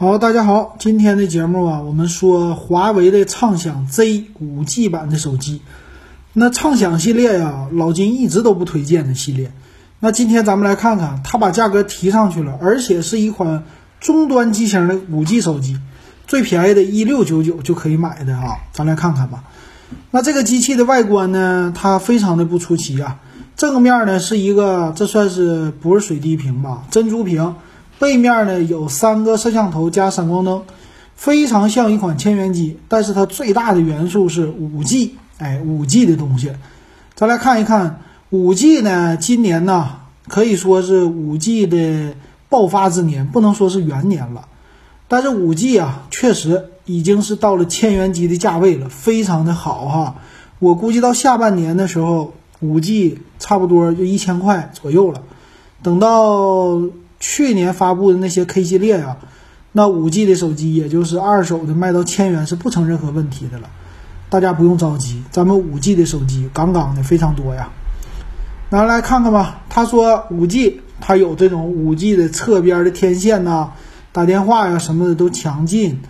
好，大家好，今天的节目啊，我们说华为的畅享 Z 五 G 版的手机。那畅享系列呀，老金一直都不推荐的系列。那今天咱们来看看，它把价格提上去了，而且是一款中端机型的五 G 手机，最便宜的一六九九就可以买的啊。咱来看看吧。那这个机器的外观呢，它非常的不出奇啊。正面呢是一个，这算是不是水滴屏吧？珍珠屏。背面呢有三个摄像头加闪光灯，非常像一款千元机。但是它最大的元素是五 G，哎，五 G 的东西。咱来看一看五 G 呢，今年呢可以说是五 G 的爆发之年，不能说是元年了。但是五 G 啊，确实已经是到了千元机的价位了，非常的好哈。我估计到下半年的时候，五 G 差不多就一千块左右了。等到去年发布的那些 K 系列呀，那五 G 的手机也就是二手的卖到千元是不成任何问题的了，大家不用着急，咱们五 G 的手机杠杠的非常多呀。拿来看看吧，他说五 G 它有这种五 G 的侧边的天线呐，打电话呀什么的都强劲，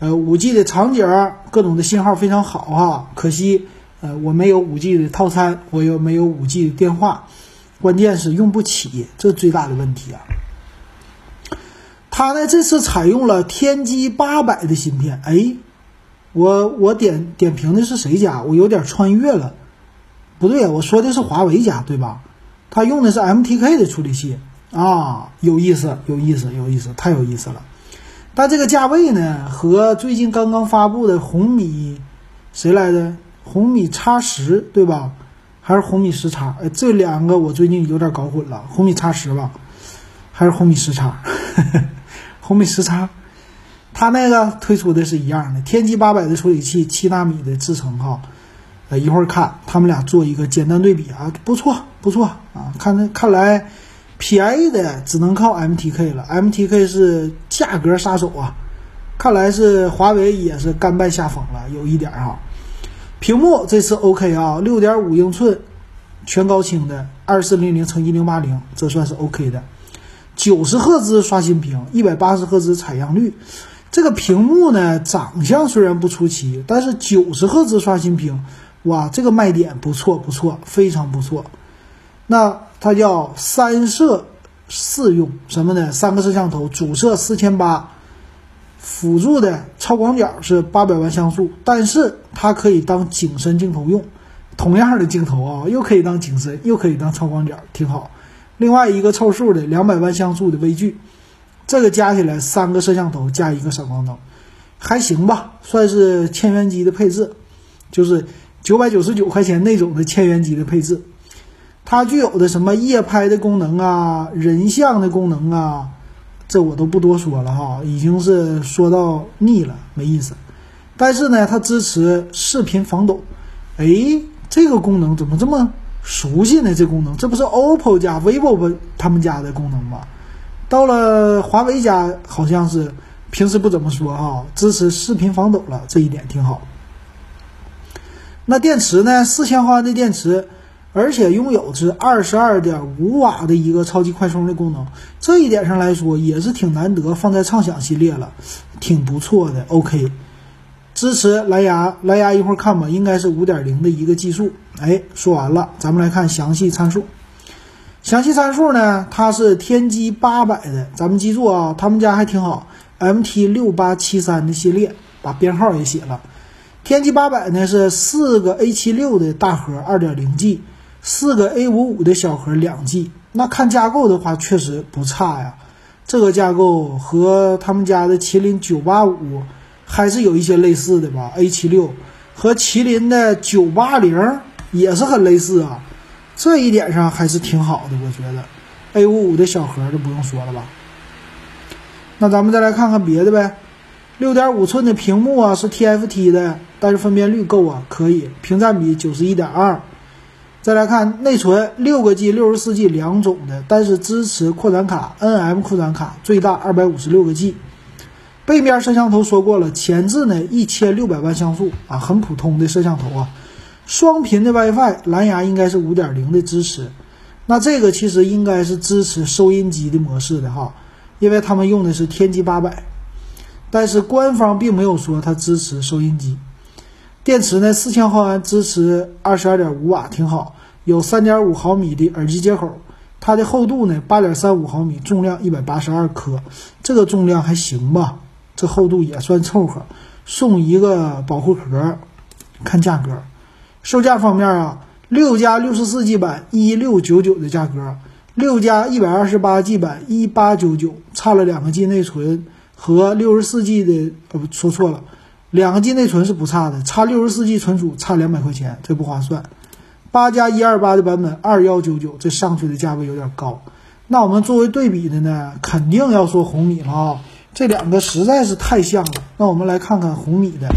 呃，五 G 的场景各种的信号非常好哈。可惜呃我没有五 G 的套餐，我又没有五 G 的电话，关键是用不起，这最大的问题啊。它呢这次采用了天玑八百的芯片，哎，我我点点评的是谁家？我有点穿越了，不对，我说的是华为家对吧？它用的是 MTK 的处理器啊，有意思，有意思，有意思，太有意思了。但这个价位呢，和最近刚刚发布的红米谁来的？红米叉十对吧？还是红米十叉？哎，这两个我最近有点搞混了，红米叉十吧，还是红米十叉？红米十叉，它那个推出的是一样的，天玑八百的处理器，七纳米的制程哈。呃，一会儿看他们俩做一个简单对比啊，不错不错啊。看看来便宜的只能靠 MTK 了，MTK 是价格杀手啊。看来是华为也是甘拜下风了，有一点哈。屏幕这次 OK 啊，六点五英寸全高清的二四零零乘一零八零，这算是 OK 的。九十赫兹刷新屏，一百八十赫兹采样率。这个屏幕呢，长相虽然不出奇，但是九十赫兹刷新屏，哇，这个卖点不错不错，非常不错。那它叫三摄四用什么呢？三个摄像头，主摄四千八，辅助的超广角是八百万像素，但是它可以当景深镜头用。同样的镜头啊，又可以当景深，又可以当超广角，挺好。另外一个凑数的两百万像素的微距，这个加起来三个摄像头加一个闪光灯，还行吧，算是千元机的配置，就是九百九十九块钱那种的千元机的配置。它具有的什么夜拍的功能啊，人像的功能啊，这我都不多说了哈，已经是说到腻了，没意思。但是呢，它支持视频防抖，哎，这个功能怎么这么？熟悉呢，这功能，这不是 OPPO 加 vivo 不他们家的功能吗？到了华为家，好像是平时不怎么说哈，支持视频防抖了，这一点挺好。那电池呢？四千毫安的电池，而且拥有是二十二点五瓦的一个超级快充的功能，这一点上来说也是挺难得，放在畅享系列了，挺不错的。OK。支持蓝牙，蓝牙一会儿看吧，应该是五点零的一个技术。哎，说完了，咱们来看详细参数。详细参数呢，它是天玑八百的，咱们记住啊，他们家还挺好，MT 六八七三的系列，把编号也写了。天玑八百呢是四个 A 七六的大核二点零 G，四个 A 五五的小核两 G。那看架构的话，确实不差呀。这个架构和他们家的麒麟九八五。还是有一些类似的吧，A 七六和麒麟的九八零也是很类似啊，这一点上还是挺好的，我觉得。A 五五的小核就不用说了吧。那咱们再来看看别的呗，六点五寸的屏幕啊是 TFT 的，但是分辨率够啊，可以，屏占比九十一点二。再来看内存，六个 G、六十四 G 两种的，但是支持扩展卡，NM 扩展卡，最大二百五十六个 G。背面摄像头说过了，前置呢一千六百万像素啊，很普通的摄像头啊。双频的 WiFi，蓝牙应该是五点零的支持。那这个其实应该是支持收音机的模式的哈，因为他们用的是天玑八百。但是官方并没有说它支持收音机。电池呢，四千毫安，支持二十二点五瓦，挺好。有三点五毫米的耳机接口，它的厚度呢八点三五毫米，重量一百八十二克，这个重量还行吧？这厚度也算凑合。送一个保护壳，看价格，售价方面啊，六加六十四 G 版一六九九的价格，六加一百二十八 G 版一八九九，差了两个 G 内存和六十四 G 的，呃不说错了，两个 G 内存是不差的，差六十四 G 存储差两百块钱，这不划算。八加一二八的版本二幺九九，这上去的价位有点高。那我们作为对比的呢，肯定要说红米了啊。这两个实在是太像了，那我们来看看红米的，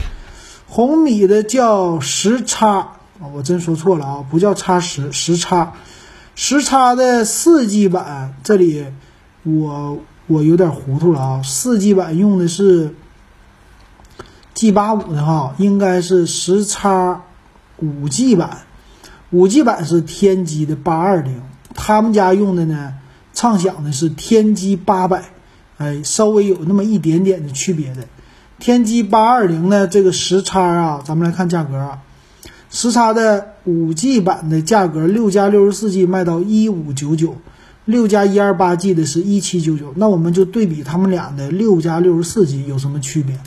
红米的叫十叉啊，我真说错了啊，不叫叉十，十叉，十叉的四 G 版，这里我我有点糊涂了啊，四 G 版用的是 G 八五的哈，应该是十叉五 G 版，五 G 版是天玑的八二零，他们家用的呢，畅享的是天玑八百。哎，稍微有那么一点点的区别的，天玑八二零呢，这个时差啊，咱们来看价格啊，时差的五 G 版的价格，六加六十四 G 卖到一五九九，六加一二八 G 的是一七九九，那我们就对比他们俩的六加六十四 G 有什么区别？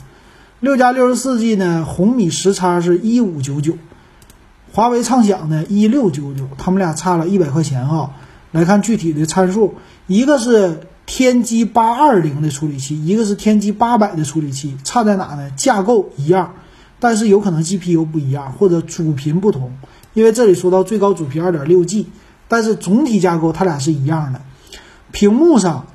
六加六十四 G 呢，红米时差是一五九九，华为畅享呢一六九九，他们俩差了一百块钱啊。来看具体的参数，一个是。天玑八二零的处理器，一个是天玑八百的处理器，差在哪呢？架构一样，但是有可能 GPU 不一样，或者主频不同。因为这里说到最高主频二点六 G，但是总体架构它俩是一样的。屏幕上，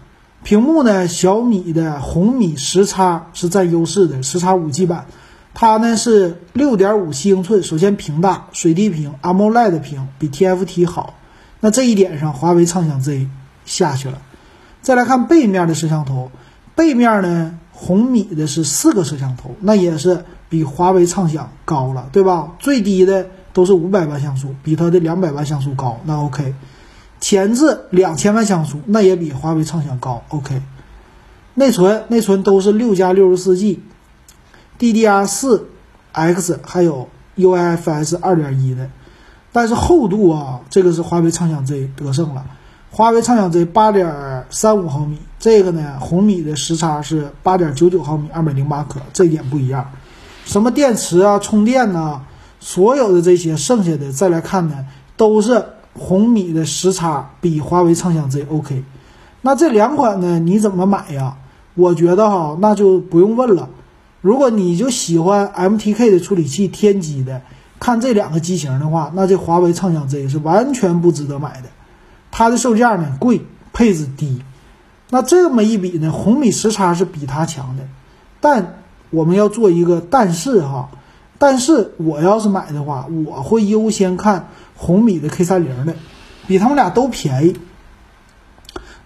屏幕呢，小米的红米十叉是占优势的，十叉五 G 版，它呢是六点五七英寸，首先屏大，水滴屏，AMOLED 屏，比 TFT 好。那这一点上，华为畅享 Z 下去了。再来看背面的摄像头，背面呢，红米的是四个摄像头，那也是比华为畅享高了，对吧？最低的都是五百万像素，比它的两百万像素高，那 OK。前置两千万像素，那也比华为畅享高，OK。内存内存都是六加六十四 G，DDR 四 X 还有 UFS 二点一的，但是厚度啊，这个是华为畅享 Z 得胜了。华为畅享 Z 八点三五毫米，这个呢，红米的时差是八点九九毫米，二百零八克，这一点不一样。什么电池啊、充电呐，所有的这些，剩下的再来看呢，都是红米的时差比华为畅享 Z OK。那这两款呢，你怎么买呀？我觉得哈，那就不用问了。如果你就喜欢 MTK 的处理器，天玑的，看这两个机型的话，那这华为畅享 Z 是完全不值得买的。它的售价呢贵，配置低，那这么一比呢，红米十叉是比它强的，但我们要做一个但是哈，但是我要是买的话，我会优先看红米的 K 三零的，比他们俩都便宜。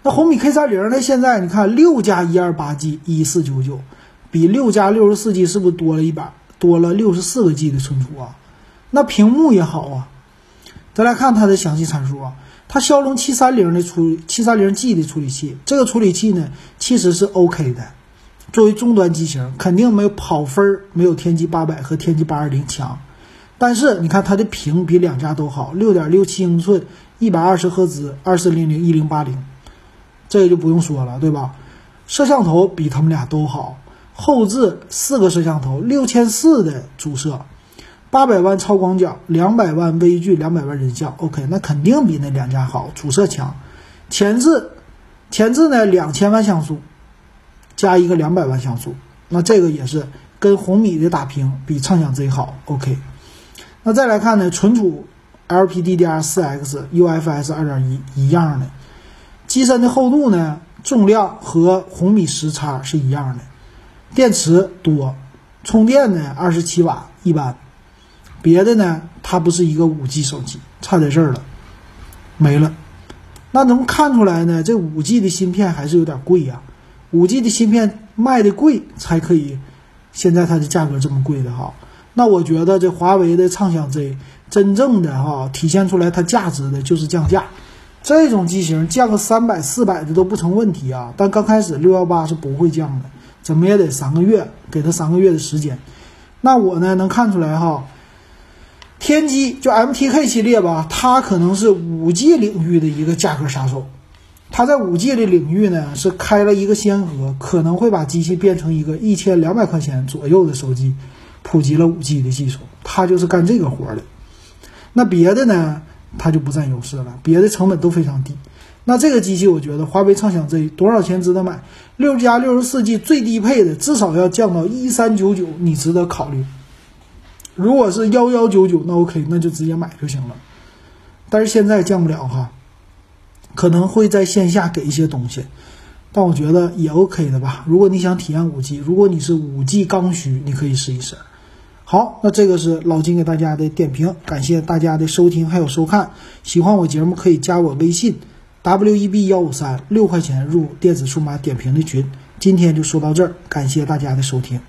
那红米 K 三零呢，现在你看六加一二八 G 一四九九，比六加六十四 G 是不是多了一百，多了六十四个 G 的存储啊？那屏幕也好啊，再来看它的详细参数啊。它骁龙七三零的处七三零 G 的处理器，这个处理器呢其实是 OK 的，作为终端机型肯定没有跑分儿，没有天玑八百和天玑八二零强。但是你看它的屏比两家都好，六点六七英寸，一百二十赫兹，二四零零一零八零，这个就不用说了，对吧？摄像头比他们俩都好，后置四个摄像头，六千四的主摄。八百万超广角，两百万微距，两百万人像，OK，那肯定比那两家好，主摄强。前置，前置呢两千万像素，加一个两百万像素，那这个也是跟红米的打屏比畅享 Z 好，OK。那再来看呢，存储 LPDDR4X UFS 二点一一样的，机身的厚度呢，重量和红米时差是一样的，电池多，充电呢二十七瓦一般。别的呢，它不是一个五 G 手机，差在这儿了，没了。那能看出来呢？这五 G 的芯片还是有点贵呀。五 G 的芯片卖的贵才可以，现在它的价格这么贵的哈。那我觉得这华为的畅享 Z 真正的哈体现出来它价值的就是降价，这种机型降个三百四百的都不成问题啊。但刚开始六幺八是不会降的，怎么也得三个月，给他三个月的时间。那我呢能看出来哈，天玑就 MTK 系列吧，它可能是五 G 领域的一个价格杀手。它在五 G 的领域呢是开了一个先河，可能会把机器变成一个一千两百块钱左右的手机，普及了五 G 的技术，它就是干这个活的。那别的呢，它就不占优势了，别的成本都非常低。那这个机器，我觉得华为畅享 Z 多少钱值得买？六加六十四 G 最低配的至少要降到一三九九，你值得考虑。如果是幺幺九九，那 OK，那就直接买就行了。但是现在降不了哈，可能会在线下给一些东西，但我觉得也 OK 的吧。如果你想体验五 G，如果你是五 G 刚需，你可以试一试。好，那这个是老金给大家的点评，感谢大家的收听还有收看。喜欢我节目可以加我微信。W E B 幺五三六块钱入电子数码点评的群，今天就说到这儿，感谢大家的收听。